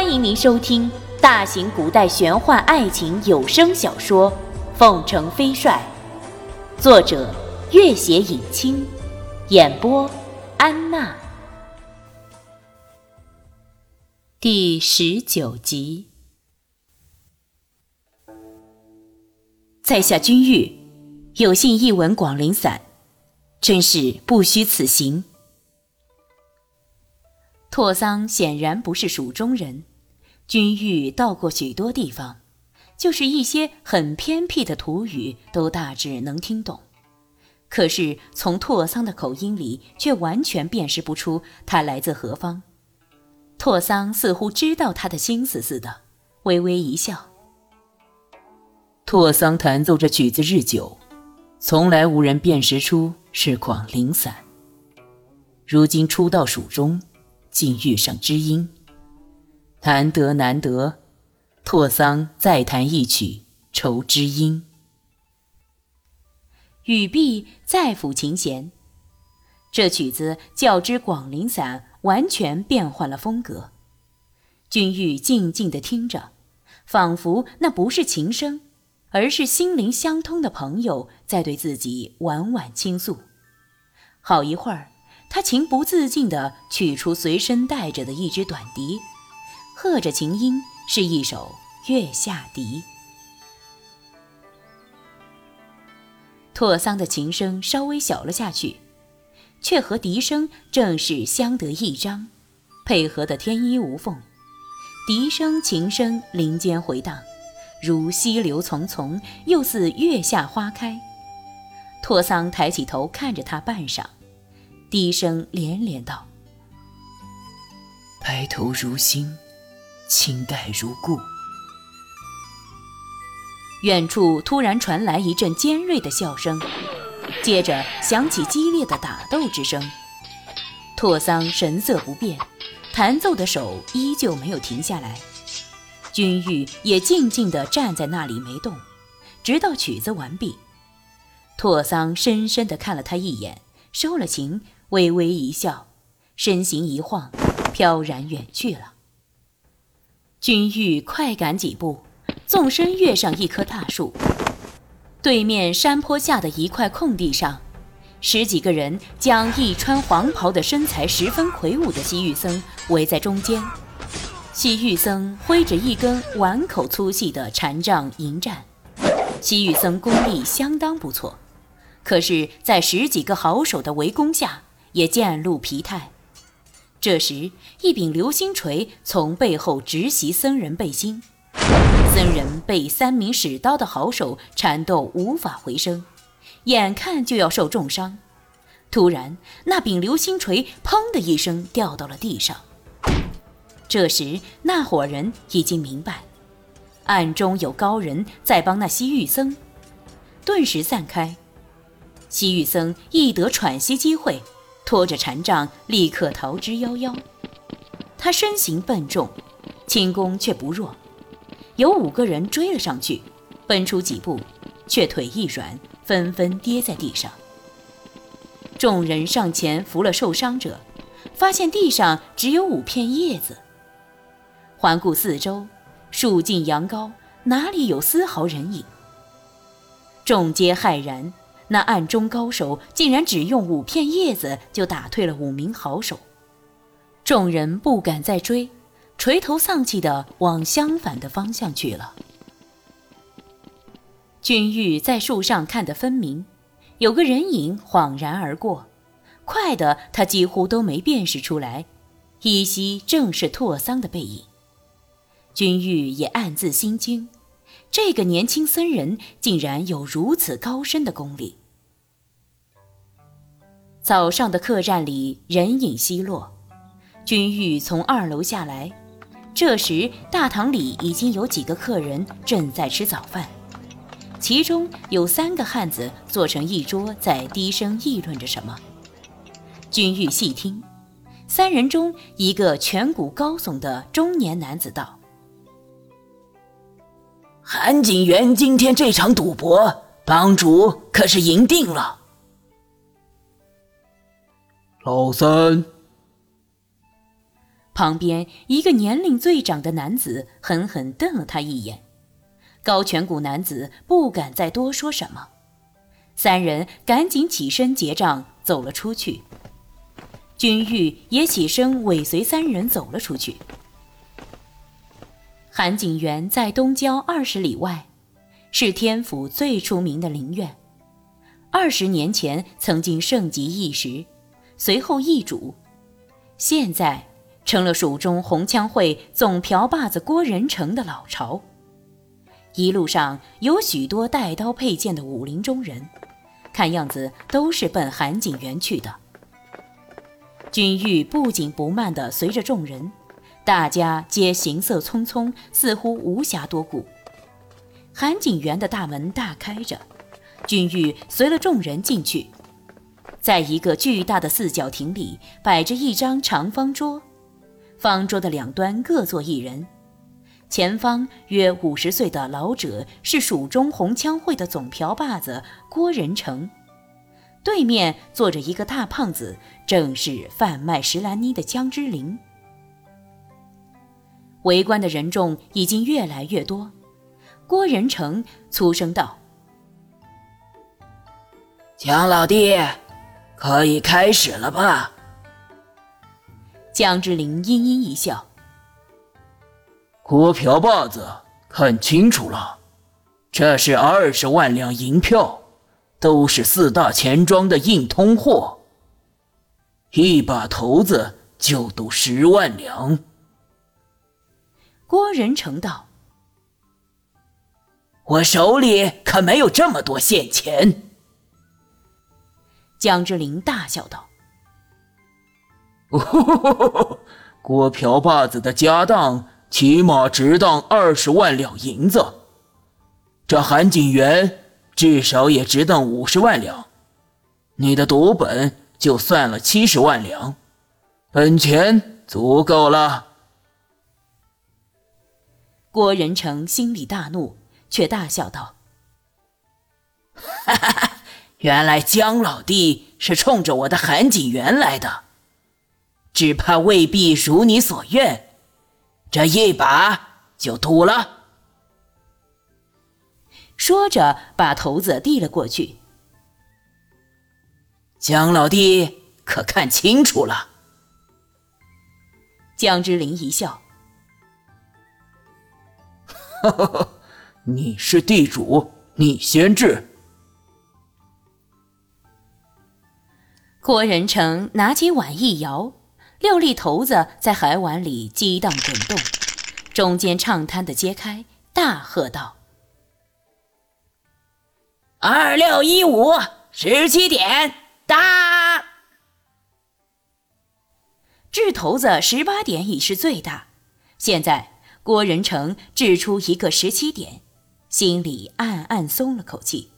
欢迎您收听大型古代玄幻爱情有声小说《凤城飞帅》，作者：月写影清，演播：安娜。第十九集，在下君玉，有幸一闻广陵散，真是不虚此行。拓桑显然不是蜀中人，君玉到过许多地方，就是一些很偏僻的土语都大致能听懂，可是从拓桑的口音里却完全辨识不出他来自何方。拓桑似乎知道他的心思似的，微微一笑。拓桑弹奏着曲子日久，从来无人辨识出是广陵散。如今初到蜀中，竟遇上知音，难得难得。拓桑再弹一曲《愁知音》。语毕，再抚琴弦。这曲子较之广陵散。完全变换了风格，君玉静静地听着，仿佛那不是琴声，而是心灵相通的朋友在对自己婉婉倾诉。好一会儿，他情不自禁地取出随身带着的一支短笛，和着琴音是一首《月下笛》。拓桑的琴声稍微小了下去。却和笛声正是相得益彰，配合得天衣无缝。笛声、琴声林间回荡，如溪流淙淙，又似月下花开。拓桑抬起头看着他半晌，低声连连道：“白头如新，青黛如故。”远处突然传来一阵尖锐的笑声。接着响起激烈的打斗之声，拓桑神色不变，弹奏的手依旧没有停下来。君玉也静静地站在那里没动，直到曲子完毕。拓桑深深地看了他一眼，收了琴，微微一笑，身形一晃，飘然远去了。君玉快赶几步，纵身跃上一棵大树。对面山坡下的一块空地上，十几个人将一穿黄袍的身材十分魁梧的西域僧围在中间。西域僧挥着一根碗口粗细的禅杖迎战。西域僧功力相当不错，可是，在十几个好手的围攻下，也渐露疲态。这时，一柄流星锤从背后直袭僧人背心。僧人被三名使刀的好手缠斗，无法回声，眼看就要受重伤。突然，那柄流星锤“砰”的一声掉到了地上。这时，那伙人已经明白，暗中有高人在帮那西域僧，顿时散开。西域僧一得喘息机会，拖着禅杖立刻逃之夭夭。他身形笨重，轻功却不弱。有五个人追了上去，奔出几步，却腿一软，纷纷跌在地上。众人上前扶了受伤者，发现地上只有五片叶子。环顾四周，树尽阳高，哪里有丝毫人影？众皆骇然，那暗中高手竟然只用五片叶子就打退了五名好手。众人不敢再追。垂头丧气地往相反的方向去了。君玉在树上看得分明，有个人影恍然而过，快的他几乎都没辨识出来，依稀正是拓桑的背影。君玉也暗自心惊，这个年轻僧人竟然有如此高深的功力。早上的客栈里人影稀落，君玉从二楼下来。这时，大堂里已经有几个客人正在吃早饭，其中有三个汉子坐成一桌，在低声议论着什么。君玉细听，三人中一个颧骨高耸的中年男子道：“韩景元今天这场赌博，帮主可是赢定了。”老三。旁边一个年龄最长的男子狠狠瞪了他一眼。高颧骨男子不敢再多说什么，三人赶紧起身结账走了出去。君玉也起身尾随三人走了出去。韩景元在东郊二十里外，是天府最出名的陵院。二十年前曾经盛极一时，随后易主，现在成了蜀中红枪会总瓢把子郭仁成的老巢。一路上有许多带刀佩剑的武林中人，看样子都是奔韩景元去的。君玉不紧不慢地随着众人，大家皆行色匆匆，似乎无暇多顾。韩景元的大门大开着。君玉随了众人进去，在一个巨大的四角亭里摆着一张长方桌，方桌的两端各坐一人，前方约五十岁的老者是蜀中红枪会的总瓢把子郭仁成，对面坐着一个大胖子，正是贩卖石兰妮的江之灵。围观的人众已经越来越多，郭仁成粗声道。江老弟，可以开始了吧？江之林阴阴一笑：“郭瓢把子，看清楚了，这是二十万两银票，都是四大钱庄的硬通货。一把头子就赌十万两。”郭仁成道：“我手里可没有这么多现钱。”江之琳大笑道：“郭瓢把子的家当起码值当二十万两银子，这韩景元至少也值当五十万两，你的赌本就算了七十万两，本钱足够了。”郭仁成心里大怒，却大笑道：“哈哈哈！”原来江老弟是冲着我的韩景元来的，只怕未必如你所愿，这一把就赌了。说着，把骰子递了过去。江老弟可看清楚了？江之林一笑：“哈哈，你是地主，你先掷。”郭仁成拿起碗一摇，六粒头子在海碗里激荡滚动，中间畅摊的揭开，大喝道：“二六一五，十七点，大！”掷头子十八点已是最大，现在郭仁成掷出一个十七点，心里暗暗松了口气。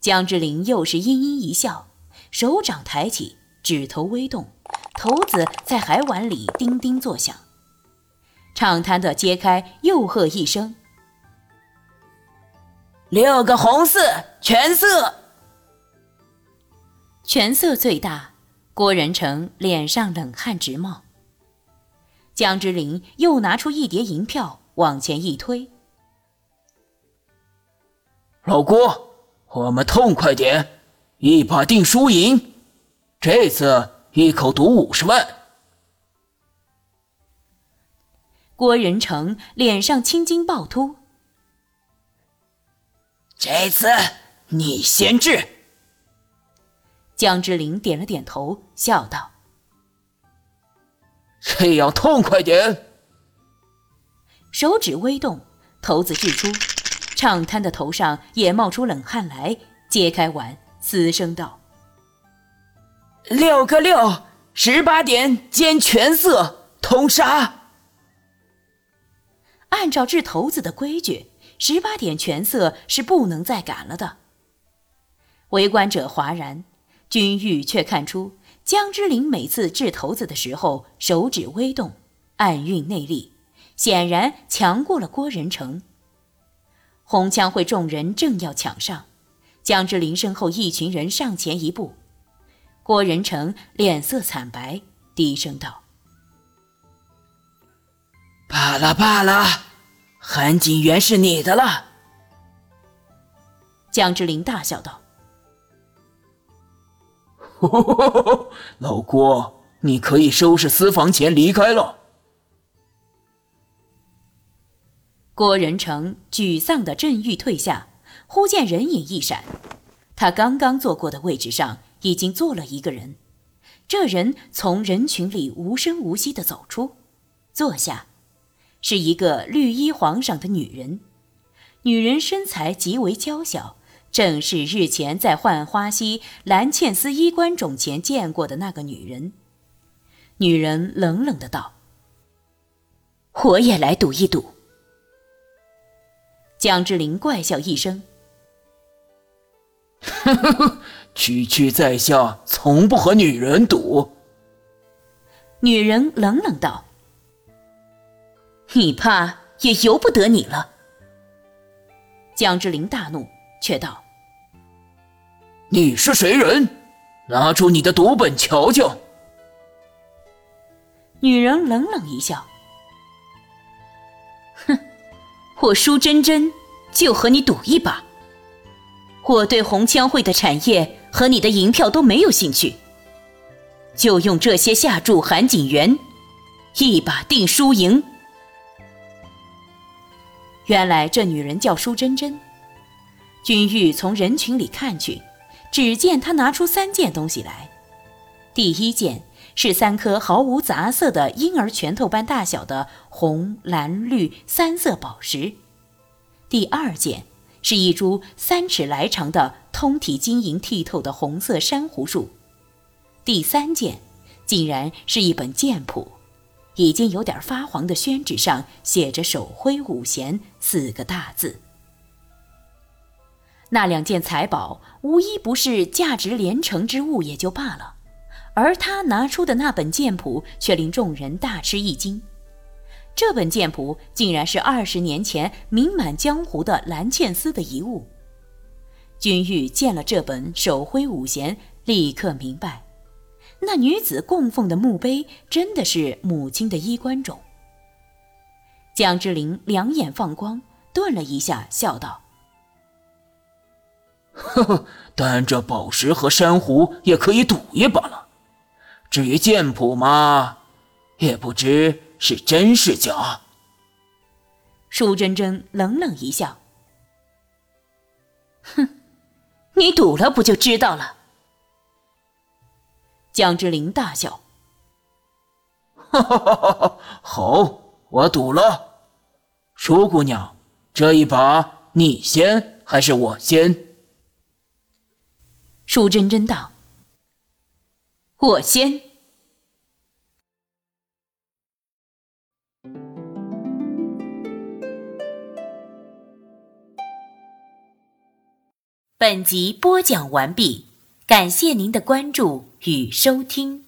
江之林又是阴阴一笑。手掌抬起，指头微动，骰子在海碗里叮叮作响。畅摊的揭开，又喝一声：“六个红四，全色！”全色最大，郭仁成脸上冷汗直冒。江之琳又拿出一叠银票，往前一推：“老郭，我们痛快点！”一把定输赢，这次一口赌五十万。郭仁成脸上青筋暴突，这次你先掷。江之琳点了点头，笑道：“这样痛快点。”手指微动，骰子掷出，畅滩的头上也冒出冷汗来，揭开碗。嘶声道：“六个六，十八点兼全色，通杀。”按照掷骰子的规矩，十八点全色是不能再赶了的。围观者哗然，君玉却看出江之琳每次掷骰子的时候手指微动，暗运内力，显然强过了郭仁成。红枪会众人正要抢上。江之琳身后一群人上前一步，郭仁成脸色惨白，低声道：“罢了罢了，韩景元是你的了。江之琳大笑道：“老郭，你可以收拾私房钱离开了。”郭仁成沮丧的正欲退下，忽见人影一闪，他刚刚坐过的位置上已经坐了一个人。这人从人群里无声无息的走出，坐下，是一个绿衣黄裳的女人。女人身材极为娇小，正是日前在浣花溪蓝茜丝衣冠冢前见过的那个女人。女人冷冷的道：“我也来赌一赌。”江之琳怪笑一声：“，区区在下从不和女人赌。”女人冷冷道：“你怕也由不得你了。”江之琳大怒，却道：“你是谁人？拿出你的赌本瞧瞧。”女人冷冷一笑。哼我舒真真就和你赌一把。我对红枪会的产业和你的银票都没有兴趣，就用这些下注韩景元，一把定输赢。原来这女人叫舒真真。君玉从人群里看去，只见她拿出三件东西来。第一件。是三颗毫无杂色的婴儿拳头般大小的红、蓝、绿三色宝石。第二件是一株三尺来长的通体晶莹剔透的红色珊瑚树。第三件竟然是一本剑谱，已经有点发黄的宣纸上写着“手挥五弦”四个大字。那两件财宝无一不是价值连城之物，也就罢了。而他拿出的那本剑谱却令众人大吃一惊，这本剑谱竟然是二十年前名满江湖的蓝茜丝的遗物。君玉见了这本手挥五弦，立刻明白，那女子供奉的墓碑真的是母亲的衣冠冢。江之琳两眼放光，顿了一下，笑道：“呵呵，但这宝石和珊瑚也可以赌一把了。”至于剑谱嘛，也不知是真是假。舒珍珍冷冷一笑：“哼，你赌了不就知道了？”江之琳大笑：“哈哈哈哈哈！好，我赌了。舒姑娘，这一把你先还是我先？”舒珍珍道。我先。本集播讲完毕，感谢您的关注与收听。